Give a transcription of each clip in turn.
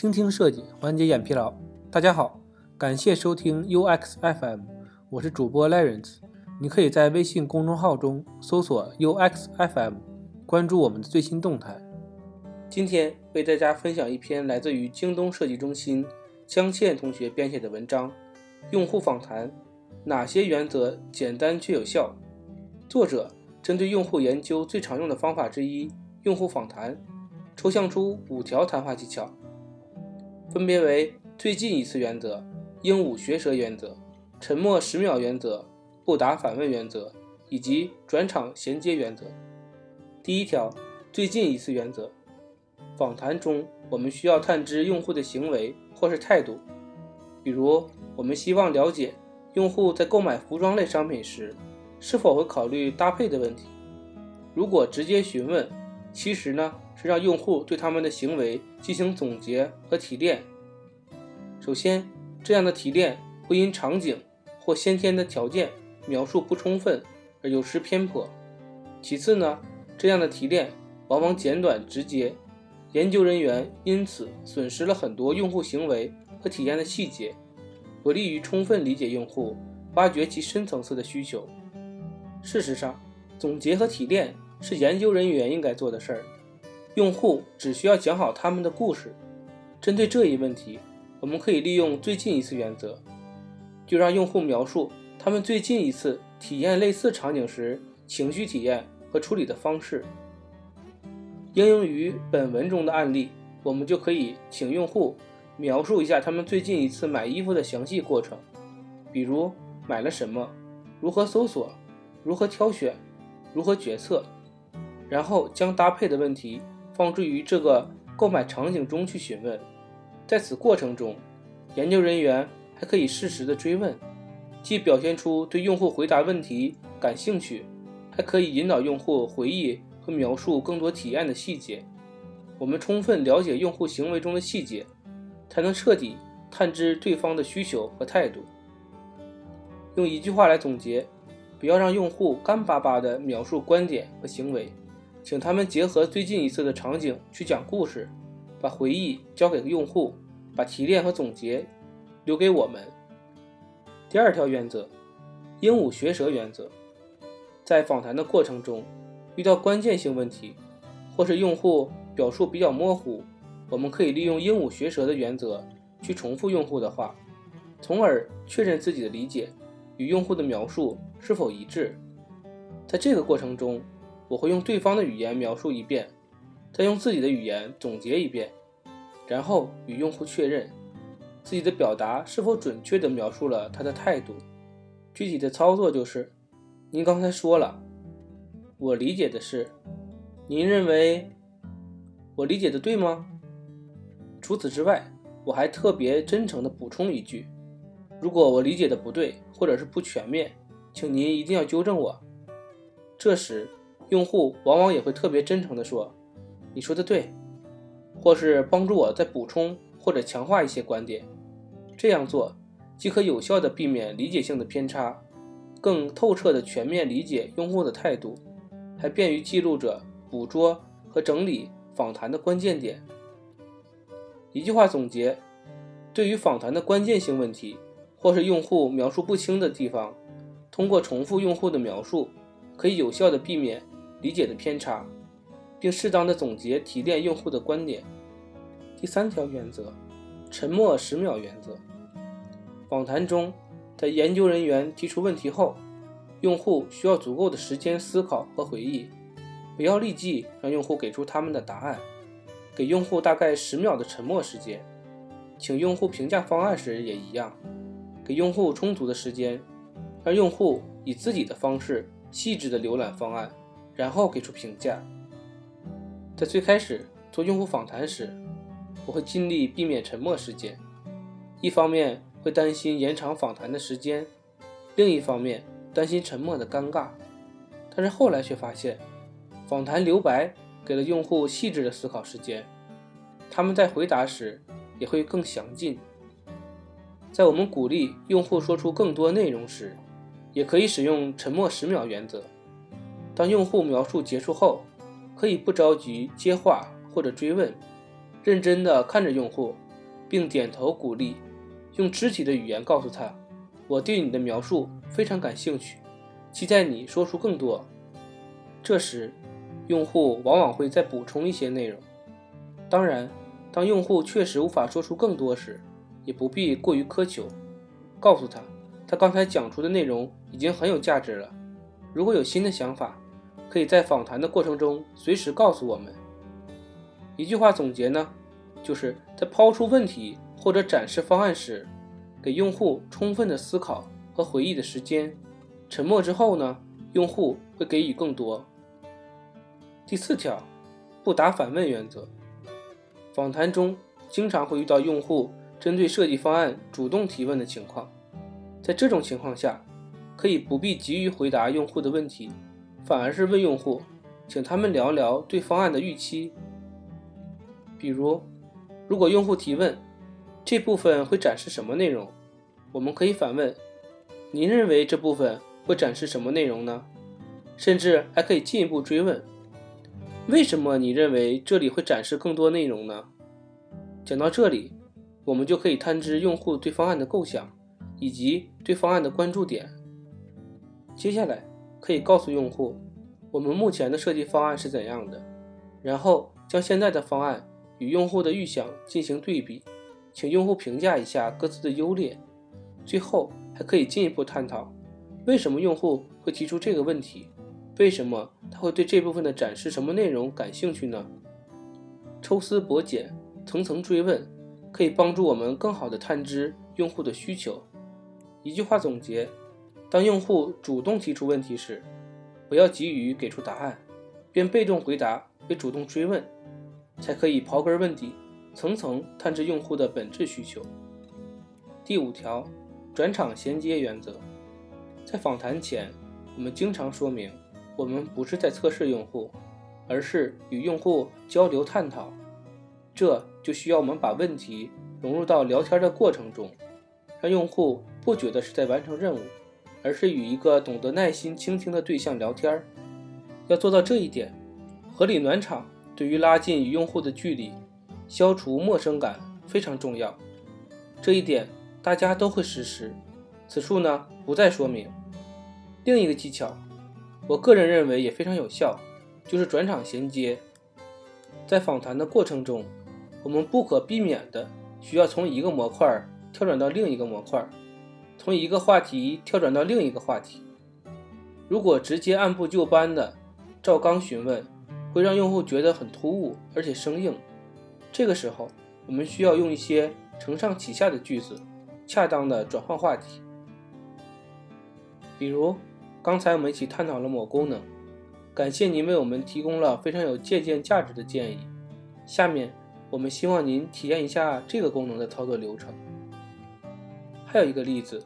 倾听设计，缓解眼疲劳。大家好，感谢收听 UX FM，我是主播 Lawrence。你可以在微信公众号中搜索 UX FM，关注我们的最新动态。今天为大家分享一篇来自于京东设计中心江倩同学编写的文章：用户访谈哪些原则简单却有效？作者针对用户研究最常用的方法之一——用户访谈，抽象出五条谈话技巧，分别为最近一次原则、鹦鹉学舌原则、沉默十秒原则。不答反问原则以及转场衔接原则。第一条，最近一次原则。访谈中，我们需要探知用户的行为或是态度。比如，我们希望了解用户在购买服装类商品时是否会考虑搭配的问题。如果直接询问，其实呢是让用户对他们的行为进行总结和提炼。首先，这样的提炼会因场景或先天的条件。描述不充分而有失偏颇。其次呢，这样的提炼往往简短直接，研究人员因此损失了很多用户行为和体验的细节，不利于充分理解用户，挖掘其深层次的需求。事实上，总结和提炼是研究人员应该做的事儿，用户只需要讲好他们的故事。针对这一问题，我们可以利用最近一次原则，就让用户描述。他们最近一次体验类似场景时，情绪体验和处理的方式。应用于本文中的案例，我们就可以请用户描述一下他们最近一次买衣服的详细过程，比如买了什么，如何搜索，如何挑选，如何决策，然后将搭配的问题放置于这个购买场景中去询问。在此过程中，研究人员还可以适时的追问。既表现出对用户回答问题感兴趣，还可以引导用户回忆和描述更多体验的细节。我们充分了解用户行为中的细节，才能彻底探知对方的需求和态度。用一句话来总结：不要让用户干巴巴地描述观点和行为，请他们结合最近一次的场景去讲故事，把回忆交给用户，把提炼和总结留给我们。第二条原则，鹦鹉学舌原则，在访谈的过程中，遇到关键性问题，或是用户表述比较模糊，我们可以利用鹦鹉学舌的原则去重复用户的话，从而确认自己的理解与用户的描述是否一致。在这个过程中，我会用对方的语言描述一遍，再用自己的语言总结一遍，然后与用户确认。自己的表达是否准确地描述了他的态度？具体的操作就是：您刚才说了，我理解的是，您认为我理解的对吗？除此之外，我还特别真诚地补充一句：如果我理解的不对，或者是不全面，请您一定要纠正我。这时，用户往往也会特别真诚地说：“你说的对”，或是帮助我再补充。或者强化一些观点，这样做既可有效地避免理解性的偏差，更透彻地全面理解用户的态度，还便于记录者捕捉和整理访谈的关键点。一句话总结：对于访谈的关键性问题，或是用户描述不清的地方，通过重复用户的描述，可以有效地避免理解的偏差，并适当的总结提炼用户的观点。第三条原则，沉默十秒原则。访谈中，在研究人员提出问题后，用户需要足够的时间思考和回忆，不要立即让用户给出他们的答案，给用户大概十秒的沉默时间。请用户评价方案时也一样，给用户充足的时间，让用户以自己的方式细致的浏览方案，然后给出评价。在最开始做用户访谈时，我会尽力避免沉默时间，一方面会担心延长访谈的时间，另一方面担心沉默的尴尬。但是后来却发现，访谈留白给了用户细致的思考时间，他们在回答时也会更详尽。在我们鼓励用户说出更多内容时，也可以使用沉默十秒原则。当用户描述结束后，可以不着急接话或者追问。认真地看着用户，并点头鼓励，用肢体的语言告诉他：“我对你的描述非常感兴趣，期待你说出更多。”这时，用户往往会再补充一些内容。当然，当用户确实无法说出更多时，也不必过于苛求，告诉他，他刚才讲出的内容已经很有价值了。如果有新的想法，可以在访谈的过程中随时告诉我们。一句话总结呢，就是在抛出问题或者展示方案时，给用户充分的思考和回忆的时间。沉默之后呢，用户会给予更多。第四条，不答反问原则。访谈中经常会遇到用户针对设计方案主动提问的情况，在这种情况下，可以不必急于回答用户的问题，反而是问用户，请他们聊聊对方案的预期。比如，如果用户提问这部分会展示什么内容，我们可以反问：您认为这部分会展示什么内容呢？甚至还可以进一步追问。为什么你认为这里会展示更多内容呢？讲到这里，我们就可以探知用户对方案的构想以及对方案的关注点。接下来可以告诉用户，我们目前的设计方案是怎样的，然后将现在的方案与用户的预想进行对比，请用户评价一下各自的优劣。最后还可以进一步探讨，为什么用户会提出这个问题。为什么他会对这部分的展示什么内容感兴趣呢？抽丝剥茧，层层追问，可以帮助我们更好地探知用户的需求。一句话总结：当用户主动提出问题时，不要急于给出答案，便被动回答为主动追问，才可以刨根问底，层层探知用户的本质需求。第五条，转场衔接原则。在访谈前，我们经常说明。我们不是在测试用户，而是与用户交流探讨。这就需要我们把问题融入到聊天的过程中，让用户不觉得是在完成任务，而是与一个懂得耐心倾听的对象聊天。要做到这一点，合理暖场对于拉近与用户的距离、消除陌生感非常重要。这一点大家都会实施，此处呢不再说明。另一个技巧。我个人认为也非常有效，就是转场衔接。在访谈的过程中，我们不可避免的需要从一个模块跳转到另一个模块，从一个话题跳转到另一个话题。如果直接按部就班的照纲询问，会让用户觉得很突兀而且生硬。这个时候，我们需要用一些承上启下的句子，恰当的转换话题，比如。刚才我们一起探讨了某功能，感谢您为我们提供了非常有借鉴价值的建议。下面我们希望您体验一下这个功能的操作流程。还有一个例子，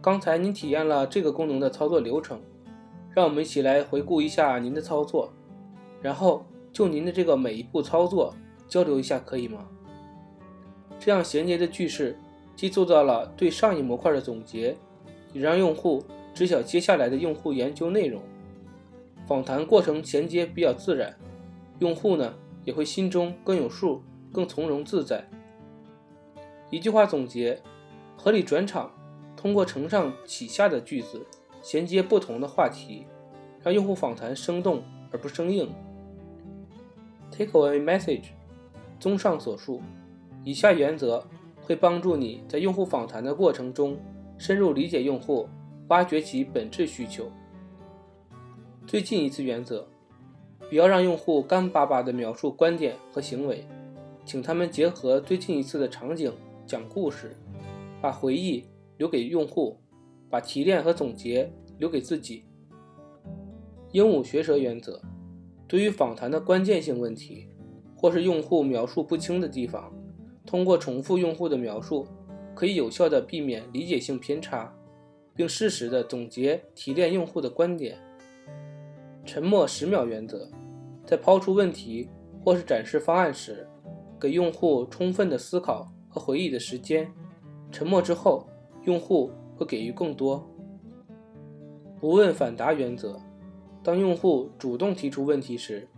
刚才您体验了这个功能的操作流程，让我们一起来回顾一下您的操作，然后就您的这个每一步操作交流一下，可以吗？这样衔接的句式既做到了对上一模块的总结，也让用户。知晓接下来的用户研究内容，访谈过程衔接比较自然，用户呢也会心中更有数，更从容自在。一句话总结：合理转场，通过承上启下的句子衔接不同的话题，让用户访谈生动而不生硬。Take away message。综上所述，以下原则会帮助你在用户访谈的过程中深入理解用户。挖掘其本质需求。最近一次原则：不要让用户干巴巴地描述观点和行为，请他们结合最近一次的场景讲故事，把回忆留给用户，把提炼和总结留给自己。鹦鹉学舌原则：对于访谈的关键性问题，或是用户描述不清的地方，通过重复用户的描述，可以有效地避免理解性偏差。并适时的总结提炼用户的观点。沉默十秒原则，在抛出问题或是展示方案时，给用户充分的思考和回忆的时间。沉默之后，用户会给予更多。不问反答原则，当用户主动提出问题时，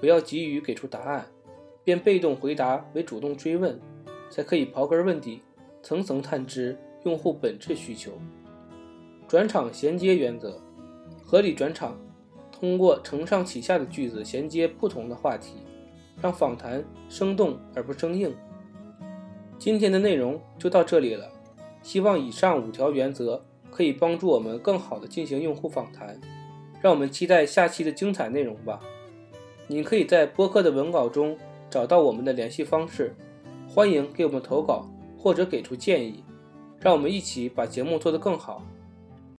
不要急于给出答案，便被动回答为主动追问，才可以刨根问底，层层探知用户本质需求。转场衔接原则，合理转场，通过承上启下的句子衔接不同的话题，让访谈生动而不生硬。今天的内容就到这里了，希望以上五条原则可以帮助我们更好的进行用户访谈。让我们期待下期的精彩内容吧。您可以在播客的文稿中找到我们的联系方式，欢迎给我们投稿或者给出建议，让我们一起把节目做得更好。